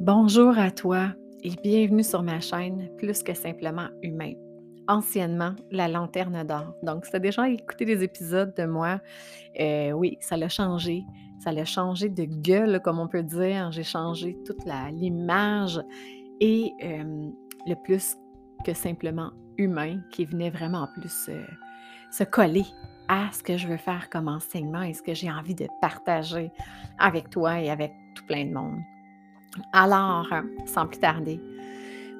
Bonjour à toi et bienvenue sur ma chaîne Plus que simplement humain. Anciennement, la lanterne d'or. Donc, si tu as déjà écouté des épisodes de moi, euh, oui, ça l'a changé. Ça l'a changé de gueule, comme on peut dire. J'ai changé toute l'image et euh, le plus que simplement humain qui venait vraiment plus euh, se coller à ce que je veux faire comme enseignement et ce que j'ai envie de partager avec toi et avec tout plein de monde. Alors, sans plus tarder,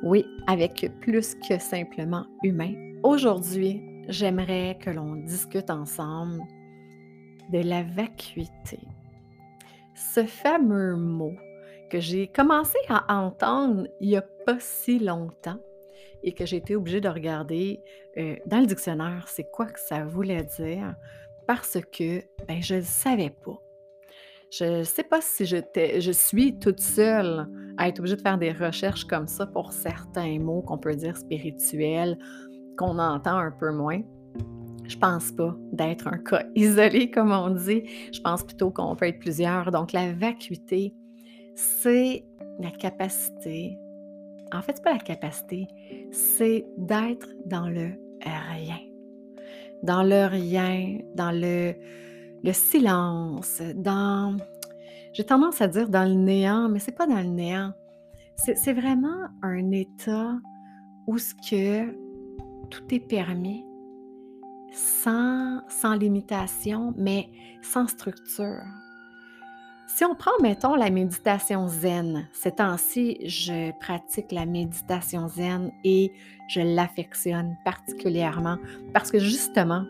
oui, avec plus que simplement humain, aujourd'hui, j'aimerais que l'on discute ensemble de la vacuité. Ce fameux mot que j'ai commencé à entendre il n'y a pas si longtemps et que j'ai été obligée de regarder euh, dans le dictionnaire, c'est quoi que ça voulait dire, parce que ben, je ne savais pas. Je ne sais pas si je suis toute seule à être obligée de faire des recherches comme ça pour certains mots qu'on peut dire spirituels, qu'on entend un peu moins. Je pense pas d'être un cas isolé, comme on dit. Je pense plutôt qu'on peut être plusieurs. Donc, la vacuité, c'est la capacité. En fait, c'est pas la capacité, c'est d'être dans le rien. Dans le rien, dans le le silence, dans... J'ai tendance à dire dans le néant, mais c'est pas dans le néant. C'est vraiment un état où ce que tout est permis, sans, sans limitation, mais sans structure. Si on prend, mettons, la méditation zen, ces temps-ci, je pratique la méditation zen et je l'affectionne particulièrement parce que justement,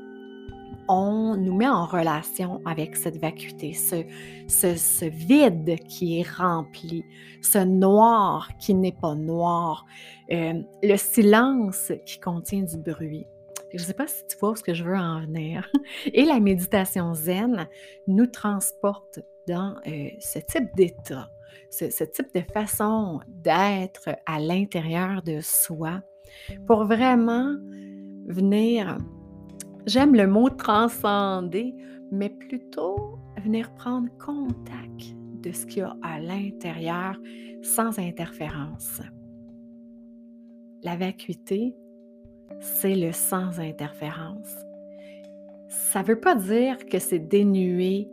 on nous met en relation avec cette vacuité, ce, vide qui est rempli, ce noir qui n'est pas noir, euh, le silence qui contient du bruit. Je ne sais pas si tu vois ce que je veux en venir. Et la méditation zen nous transporte dans euh, ce type d'état, ce type de façon d'être à l'intérieur de soi pour vraiment venir J'aime le mot transcender, mais plutôt venir prendre contact de ce qu'il y a à l'intérieur sans interférence. La vacuité, c'est le sans interférence. Ça ne veut pas dire que c'est dénué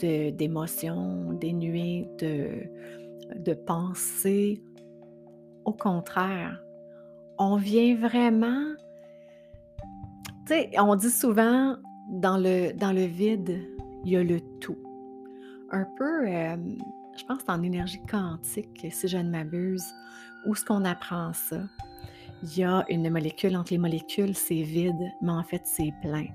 d'émotions, dénué de, de pensée. Au contraire, on vient vraiment on dit souvent dans le, dans le vide, il y a le tout. Un peu, euh, je pense en énergie quantique, si je ne m'abuse, où ce qu'on apprend ça. Il y a une molécule, entre les molécules, c'est vide, mais en fait, c'est plein.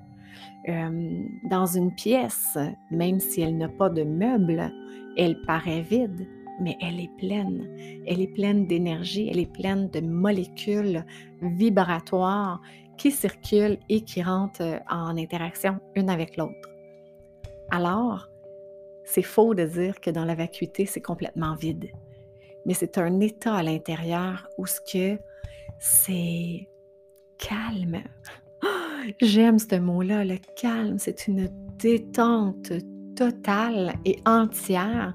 Euh, dans une pièce, même si elle n'a pas de meubles, elle paraît vide, mais elle est pleine. Elle est pleine d'énergie, elle est pleine de molécules vibratoires qui circulent et qui rentrent euh, en interaction une avec l'autre. Alors, c'est faux de dire que dans la vacuité, c'est complètement vide. Mais c'est un état à l'intérieur où ce que c'est calme. J'aime ce mot-là, le calme. C'est une détente totale et entière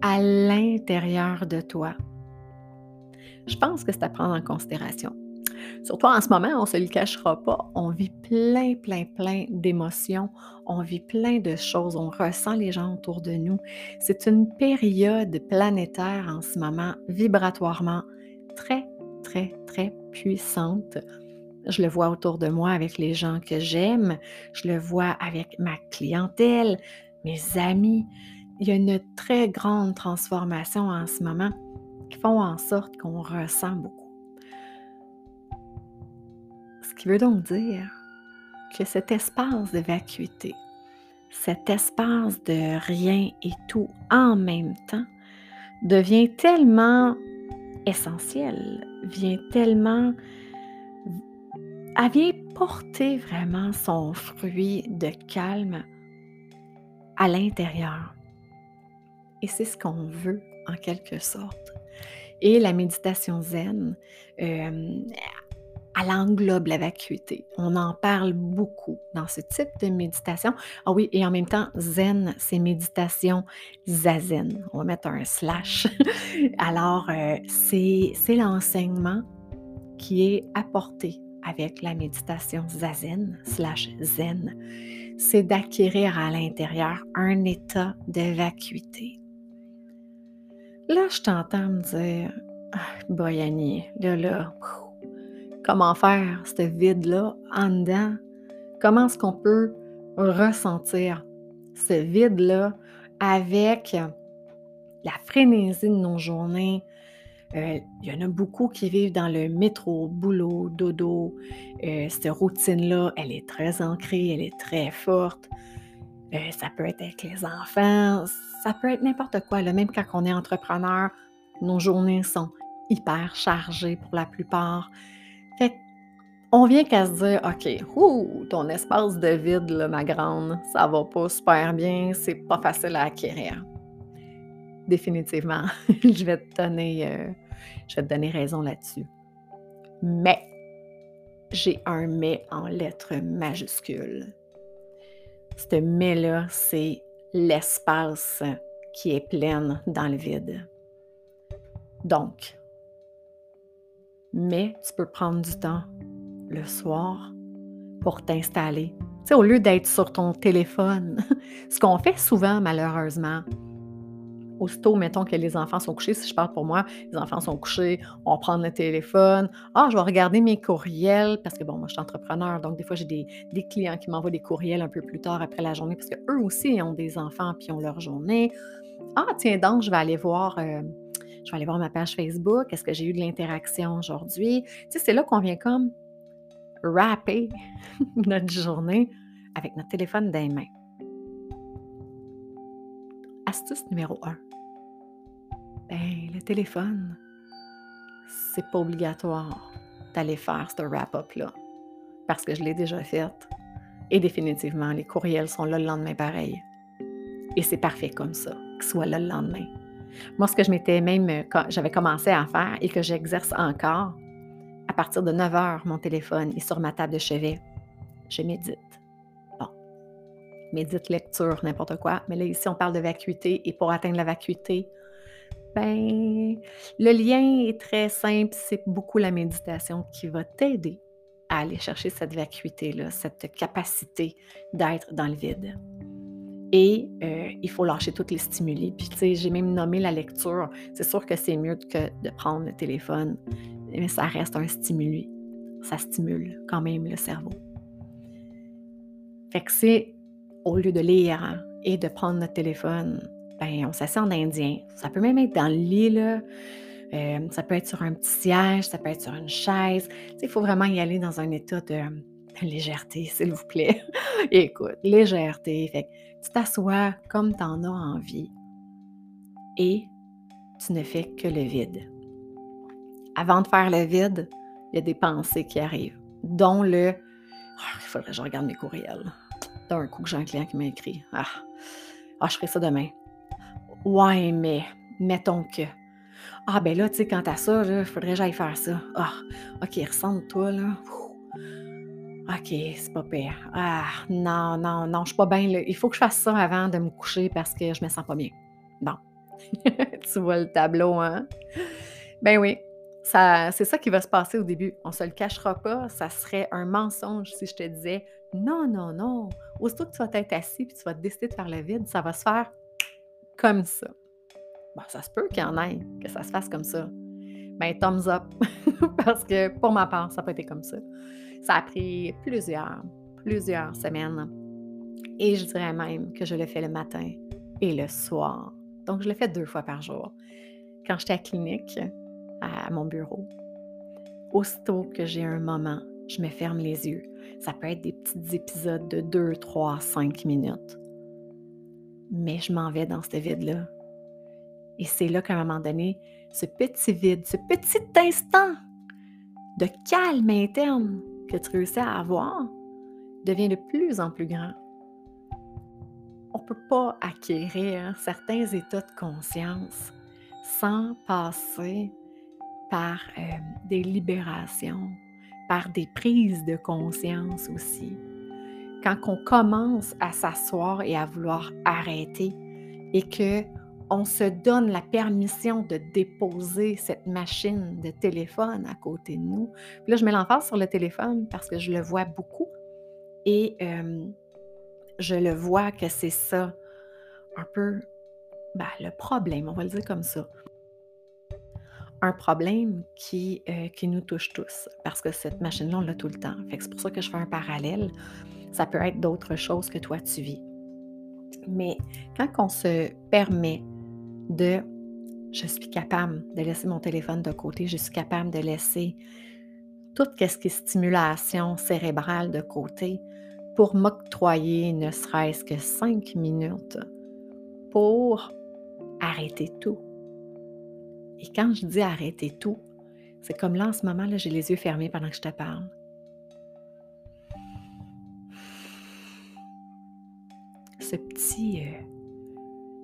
à l'intérieur de toi. Je pense que c'est à prendre en considération. Surtout en ce moment, on ne se le cachera pas, on vit plein, plein, plein d'émotions, on vit plein de choses, on ressent les gens autour de nous. C'est une période planétaire en ce moment, vibratoirement très, très, très puissante. Je le vois autour de moi avec les gens que j'aime, je le vois avec ma clientèle, mes amis. Il y a une très grande transformation en ce moment qui font en sorte qu'on ressent beaucoup qui veut donc dire? Que cet espace de vacuité, cet espace de rien et tout en même temps, devient tellement essentiel, vient tellement... Elle vient porter vraiment son fruit de calme à l'intérieur. Et c'est ce qu'on veut en quelque sorte. Et la méditation zen, euh, elle englobe la vacuité. On en parle beaucoup dans ce type de méditation. Ah oui, et en même temps, zen, c'est méditation zazen. On va mettre un slash. Alors, euh, c'est l'enseignement qui est apporté avec la méditation zazen slash zen. C'est d'acquérir à l'intérieur un état de vacuité. Là, je t'entends me dire, ah, là, là, comment faire ce vide-là en dedans? Comment est-ce qu'on peut ressentir ce vide-là avec la frénésie de nos journées? Euh, il y en a beaucoup qui vivent dans le métro, boulot, dodo. Euh, cette routine-là, elle est très ancrée, elle est très forte. Euh, ça peut être avec les enfants, ça peut être n'importe quoi. Même quand on est entrepreneur, nos journées sont hyper chargées pour la plupart. On vient qu'à se dire, OK, ton espace de vide, ma grande, ça va pas super bien, c'est pas facile à acquérir. Définitivement, je vais te donner, euh, je vais te donner raison là-dessus. Mais, j'ai un mais en lettres majuscules. Ce mais-là, c'est l'espace qui est plein dans le vide. Donc, mais tu peux prendre du temps le soir pour t'installer. Tu sais, au lieu d'être sur ton téléphone, ce qu'on fait souvent malheureusement, aussitôt, mettons que les enfants sont couchés, si je parle pour moi, les enfants sont couchés, on prend le téléphone, ah, je vais regarder mes courriels, parce que bon, moi je suis entrepreneur, donc des fois j'ai des, clients qui m'envoient des courriels un peu plus tard après la journée, parce qu'eux aussi ont des enfants puis ont leur journée. Ah, tiens donc, je vais aller voir. Euh, je vais aller voir ma page Facebook. Est-ce que j'ai eu de l'interaction aujourd'hui? Tu sais, c'est là qu'on vient comme rapper notre journée avec notre téléphone dans les mains. Astuce numéro 1. Ben, le téléphone, c'est pas obligatoire d'aller faire ce wrap-up-là. Parce que je l'ai déjà fait. Et définitivement, les courriels sont là le lendemain pareil. Et c'est parfait comme ça, qu'ils soient là le lendemain. Moi, ce que je m'étais même, euh, j'avais commencé à faire et que j'exerce encore, à partir de 9 heures, mon téléphone est sur ma table de chevet. Je médite. Bon. Médite, lecture, n'importe quoi. Mais là, ici, on parle de vacuité. Et pour atteindre la vacuité, ben, le lien est très simple. C'est beaucoup la méditation qui va t'aider à aller chercher cette vacuité-là, cette capacité d'être dans le vide. Et euh, il faut lâcher tous les stimuli. Puis, tu sais, j'ai même nommé la lecture. C'est sûr que c'est mieux que de prendre le téléphone, mais ça reste un stimuli. Ça stimule quand même le cerveau. Fait que c'est, au lieu de lire hein, et de prendre notre téléphone, ben, on s'assied en indien. Ça peut même être dans le lit, là. Euh, ça peut être sur un petit siège, ça peut être sur une chaise. Il faut vraiment y aller dans un état de, légèreté, s'il vous plaît. Écoute, légèreté. Fait tu t'assois comme tu en as envie et tu ne fais que le vide. Avant de faire le vide, il y a des pensées qui arrivent, dont le ah, il faudrait que je regarde mes courriels. D'un coup j'ai un client qui m'a écrit ah, ah, je ferai ça demain. Ouais, mais mettons que. Ah, ben là, tu sais, quand t'as ça, il faudrait que j'aille faire ça. Ah, ok, ressemble-toi, là. OK, c'est pas pire. Ah, non, non, non, je suis pas bien. Il faut que je fasse ça avant de me coucher parce que je me sens pas bien. Bon. tu vois le tableau, hein? Ben oui, c'est ça qui va se passer au début. On se le cachera pas. Ça serait un mensonge si je te disais non, non, non. Aussitôt que tu vas être assis puis tu vas décider de faire le vide, ça va se faire comme ça. Bon, ça se peut qu'il y en ait, que ça se fasse comme ça. Ben, thumbs up. parce que pour ma part, ça n'a pas été comme ça. Ça a pris plusieurs, plusieurs semaines. Et je dirais même que je le fais le matin et le soir. Donc, je le fais deux fois par jour. Quand j'étais à clinique, à mon bureau, aussitôt que j'ai un moment, je me ferme les yeux. Ça peut être des petits épisodes de 2, 3, 5 minutes. Mais je m'en vais dans ce vide-là. Et c'est là qu'à un moment donné, ce petit vide, ce petit instant de calme interne que tu réussis à avoir devient de plus en plus grand. On ne peut pas acquérir certains états de conscience sans passer par euh, des libérations, par des prises de conscience aussi. Quand on commence à s'asseoir et à vouloir arrêter et que on se donne la permission de déposer cette machine de téléphone à côté de nous. là, je mets l'emphase sur le téléphone parce que je le vois beaucoup et je le vois que c'est ça un peu ben, le problème, on va le dire comme ça. Un problème qui, euh, qui nous touche tous parce que cette machine-là, on l'a tout le temps. c'est pour ça que je fais un parallèle. Ça peut être d'autres choses que toi tu vis. Mais quand on se permet de je suis capable de laisser mon téléphone de côté, je suis capable de laisser tout ce qui est stimulation cérébrale de côté pour m'octroyer ne serait-ce que cinq minutes pour arrêter tout. Et quand je dis arrêter tout, c'est comme là en ce moment, là, j'ai les yeux fermés pendant que je te parle. Ce petit, euh,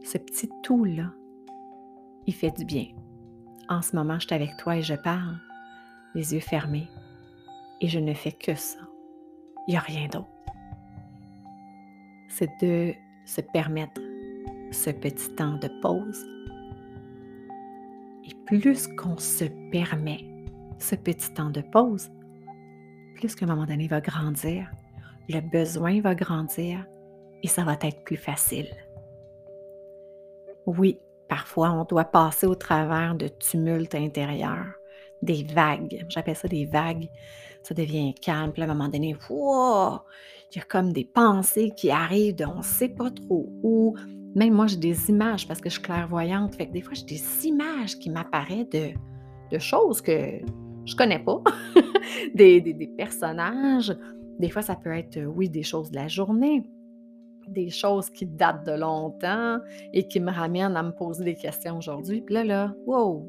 ce petit tout-là, il fait du bien. En ce moment, je suis avec toi et je parle, les yeux fermés, et je ne fais que ça. Il n'y a rien d'autre. C'est de se permettre ce petit temps de pause. Et plus qu'on se permet ce petit temps de pause, plus qu'à un moment donné va grandir, le besoin va grandir et ça va être plus facile. Oui, Parfois, on doit passer au travers de tumultes intérieurs, des vagues. J'appelle ça des vagues. Ça devient calme. À un moment donné, wow, il y a comme des pensées qui arrivent de on ne sait pas trop où. Même moi, j'ai des images parce que je suis clairvoyante. Fait que des fois, j'ai des images qui m'apparaissent de, choses que je connais pas, des, des, des personnages. Des fois, ça peut être, oui, des choses de la journée des choses qui datent de longtemps et qui me ramènent à me poser des questions aujourd'hui. Puis là, là, wow!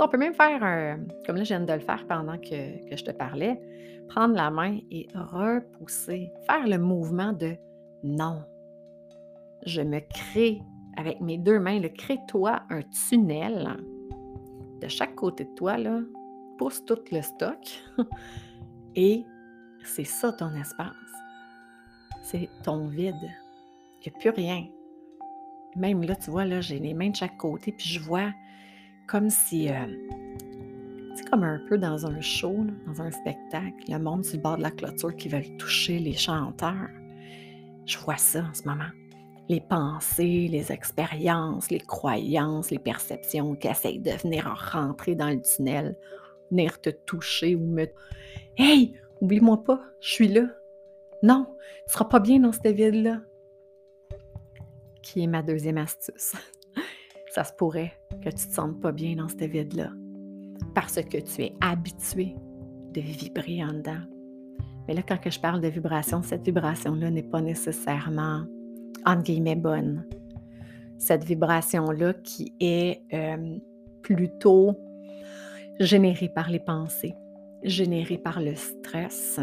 on peut même faire un, comme là, je viens de le faire pendant que, que je te parlais, prendre la main et repousser, faire le mouvement de non. Je me crée avec mes deux mains, le crée-toi un tunnel de chaque côté de toi, là, pousse tout le stock et c'est ça ton espace c'est ton vide. Il n'y a plus rien. Même là, tu vois, là, j'ai les mains de chaque côté, puis je vois comme si, euh, c'est comme un peu dans un show, dans un spectacle, le monde sur le bord de la clôture qui veulent toucher les chanteurs. Je vois ça en ce moment. Les pensées, les expériences, les croyances, les perceptions qui essayent de venir rentrer dans le tunnel, venir te toucher ou me... Hey, oublie-moi pas, je suis là, non, tu ne seras pas bien dans cette vide-là. Qui est ma deuxième astuce. Ça se pourrait que tu ne te sentes pas bien dans cette vide-là parce que tu es habitué de vibrer en dedans. Mais là, quand je parle de vibration, cette vibration-là n'est pas nécessairement, entre guillemets, bonne. Cette vibration-là qui est euh, plutôt générée par les pensées, générée par le stress,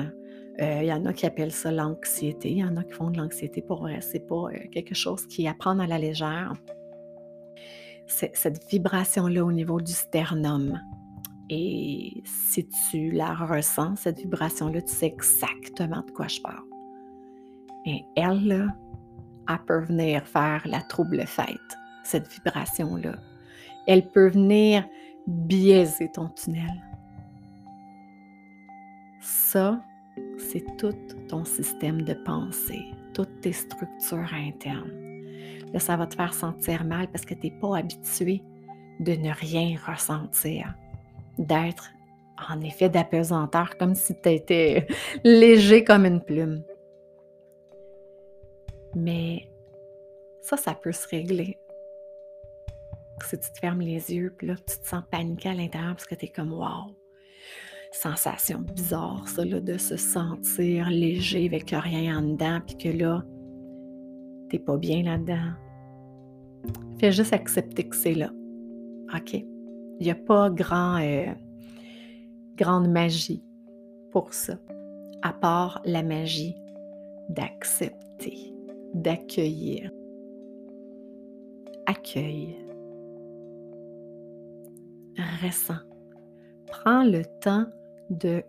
il euh, y en a qui appellent ça l'anxiété. Il y en a qui font de l'anxiété pour vrai. C'est pas euh, quelque chose qui apprend à la légère. Cette vibration-là au niveau du sternum. Et si tu la ressens, cette vibration-là, tu sais exactement de quoi je parle. Et elle, là, elle peut venir faire la trouble fête, cette vibration-là. Elle peut venir biaiser ton tunnel. Ça, c'est tout ton système de pensée, toutes tes structures internes. Là, ça va te faire sentir mal parce que tu n'es pas habitué de ne rien ressentir, d'être en effet d'apesanteur, comme si tu étais léger comme une plume. Mais ça, ça peut se régler. Si tu te fermes les yeux, puis là, tu te sens paniqué à l'intérieur parce que tu es comme Wow, sensation bizarre, ça, de se sentir léger avec rien en dedans, puis que là, t'es pas bien là-dedans. Fais juste accepter que c'est là. OK? Il n'y a pas grand, euh, grande magie pour ça, à part la magie d'accepter, d'accueillir. Accueille. Ressens. Prends le temps de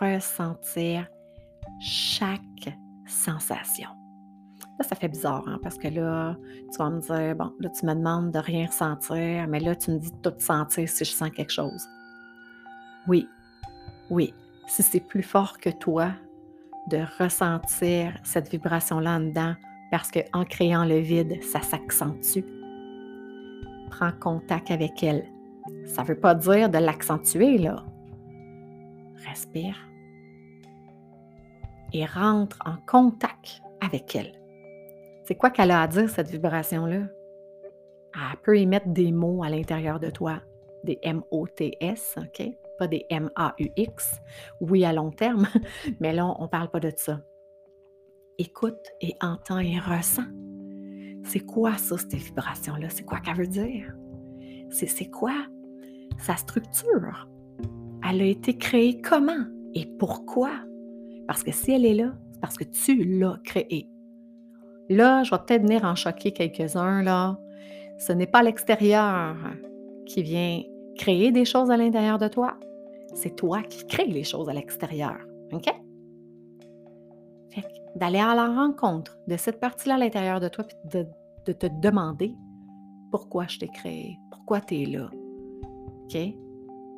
ressentir chaque sensation. Là, ça fait bizarre, hein, parce que là, tu vas me dire, bon, là, tu me demandes de rien ressentir, mais là, tu me dis de tout sentir si je sens quelque chose. Oui, oui, si c'est plus fort que toi de ressentir cette vibration-là en dedans, parce qu'en créant le vide, ça s'accentue. Prends contact avec elle. Ça ne veut pas dire de l'accentuer, là. Respire. Et rentre en contact avec elle. C'est quoi qu'elle a à dire, cette vibration-là? Elle peut émettre des mots à l'intérieur de toi, des M-O-T-S, OK? Pas des M-A-U-X. Oui, à long terme, mais là, on ne parle pas de ça. Écoute et entends et ressens. C'est quoi ça, cette vibration-là? C'est quoi qu'elle veut dire? C'est quoi sa structure? Elle a été créée comment et pourquoi? Parce que si elle est là, c'est parce que tu l'as créée. Là, je vais peut-être venir en choquer quelques-uns, là. Ce n'est pas l'extérieur qui vient créer des choses à l'intérieur de toi. C'est toi qui crées les choses à l'extérieur. OK? D'aller à la rencontre de cette partie-là à l'intérieur de toi, puis de, de, te demander pourquoi je t'ai créé, pourquoi tu es là. OK?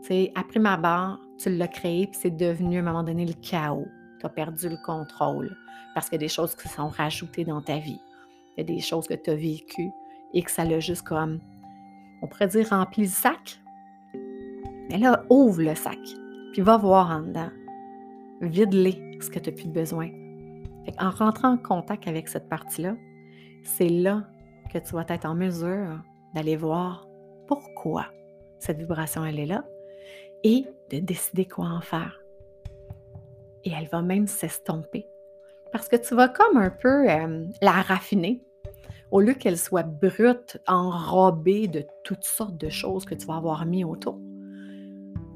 C'est après ma barre, tu l'as créé, puis c'est devenu à un moment donné le chaos. Tu as perdu le contrôle parce qu'il y a des choses qui sont rajoutées dans ta vie. Il y a des choses que tu as vécues et que ça l'a juste comme, on pourrait dire, rempli le sac. Mais là, ouvre le sac, puis va voir en dedans. Vide-les, ce que tu n'as plus besoin. en rentrant en contact avec cette partie-là, c'est là que tu vas être en mesure d'aller voir pourquoi cette vibration, elle est là et de décider quoi en faire. Et elle va même s'estomper parce que tu vas comme un peu euh, la raffiner. Au lieu qu'elle soit brute, enrobée de toutes sortes de choses que tu vas avoir mis autour,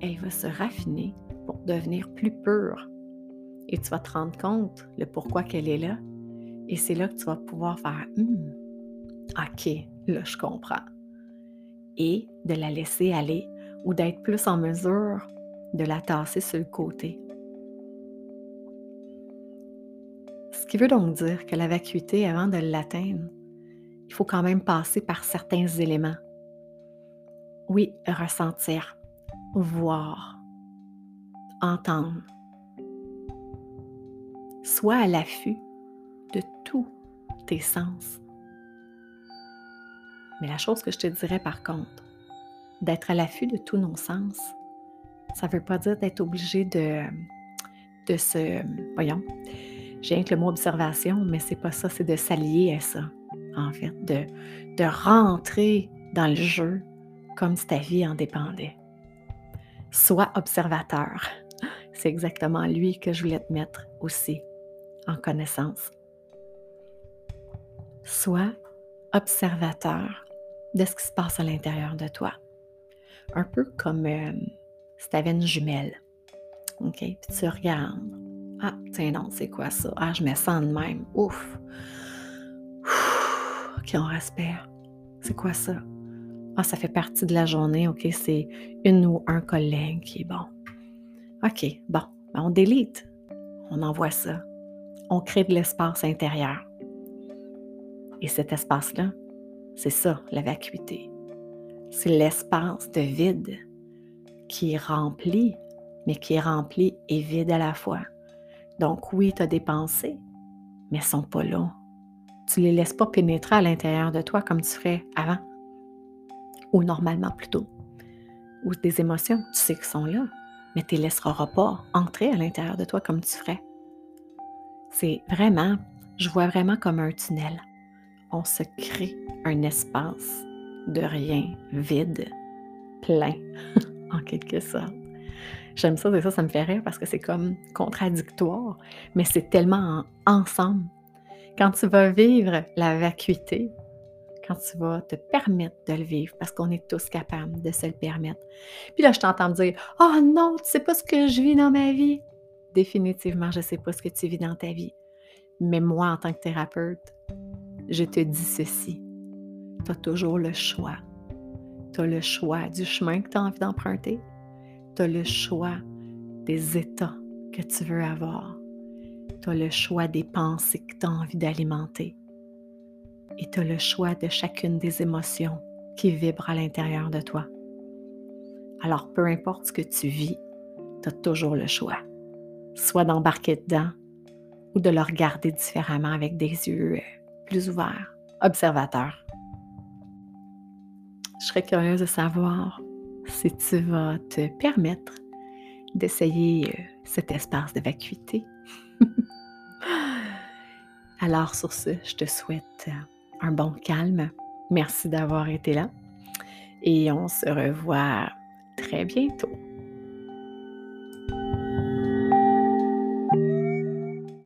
elle va se raffiner pour devenir plus pure. Et tu vas te rendre compte le pourquoi qu'elle est là. Et c'est là que tu vas pouvoir faire hum, OK, là je comprends. Et de la laisser aller ou d'être plus en mesure de la tasser sur le côté. Ce qui veut donc dire que la vacuité, avant de l'atteindre, il faut quand même passer par certains éléments. Oui, ressentir, voir, entendre. Sois à l'affût de tous tes sens. Mais la chose que je te dirais par contre, d'être à l'affût de tous nos sens, ça ne veut pas dire d'être obligé de, de se... Voyons, j'ai que le mot observation, mais c'est pas ça, c'est de s'allier à ça, en fait, de, de rentrer dans le jeu comme si ta vie en dépendait. Sois observateur. C'est exactement lui que je voulais te mettre aussi en connaissance. Sois observateur de ce qui se passe à l'intérieur de toi. Un peu comme euh, si tu avais une jumelle. OK? Puis tu regardes. Ah, tiens non, c'est quoi ça? Ah, je me sens de même. Ouf! OK, on respire. C'est quoi ça? Ah, ça fait partie de la journée. OK, c'est une ou un collègue qui est bon. OK, bon, ben, on délite. On envoie ça. On crée de l'espace intérieur. Et cet espace-là, c'est ça, la vacuité. C'est l'espace de vide qui est rempli, mais qui est rempli et vide à la fois. Donc oui, tu as des pensées, mais elles ne sont pas là. Tu ne les laisses pas pénétrer à l'intérieur de toi comme tu ferais avant, ou normalement plutôt. Ou des émotions, tu sais qu'elles sont là, mais tu ne les laisseras pas entrer à l'intérieur de toi comme tu ferais. C'est vraiment, je vois vraiment comme un tunnel. On se crée un espace de rien, vide, plein, en quelque sorte. J'aime ça, et ça, ça me fait rire parce que c'est comme contradictoire, mais c'est tellement ensemble. Quand tu vas vivre la vacuité, quand tu vas te permettre de le vivre, parce qu'on est tous capables de se le permettre. Puis là, je t'entends me dire Oh non, tu sais pas ce que je vis dans ma vie. Définitivement, je sais pas ce que tu vis dans ta vie. Mais moi, en tant que thérapeute, je te dis ceci. Tu as toujours le choix. Tu as le choix du chemin que tu as envie d'emprunter. Tu as le choix des états que tu veux avoir. Tu as le choix des pensées que tu as envie d'alimenter. Et tu as le choix de chacune des émotions qui vibrent à l'intérieur de toi. Alors, peu importe ce que tu vis, tu as toujours le choix. Soit d'embarquer dedans ou de le regarder différemment avec des yeux euh, plus ouverts, observateurs. Je serais curieuse de savoir si tu vas te permettre d'essayer euh, cet espace de vacuité. Alors sur ce, je te souhaite euh, un bon calme. Merci d'avoir été là et on se revoit très bientôt.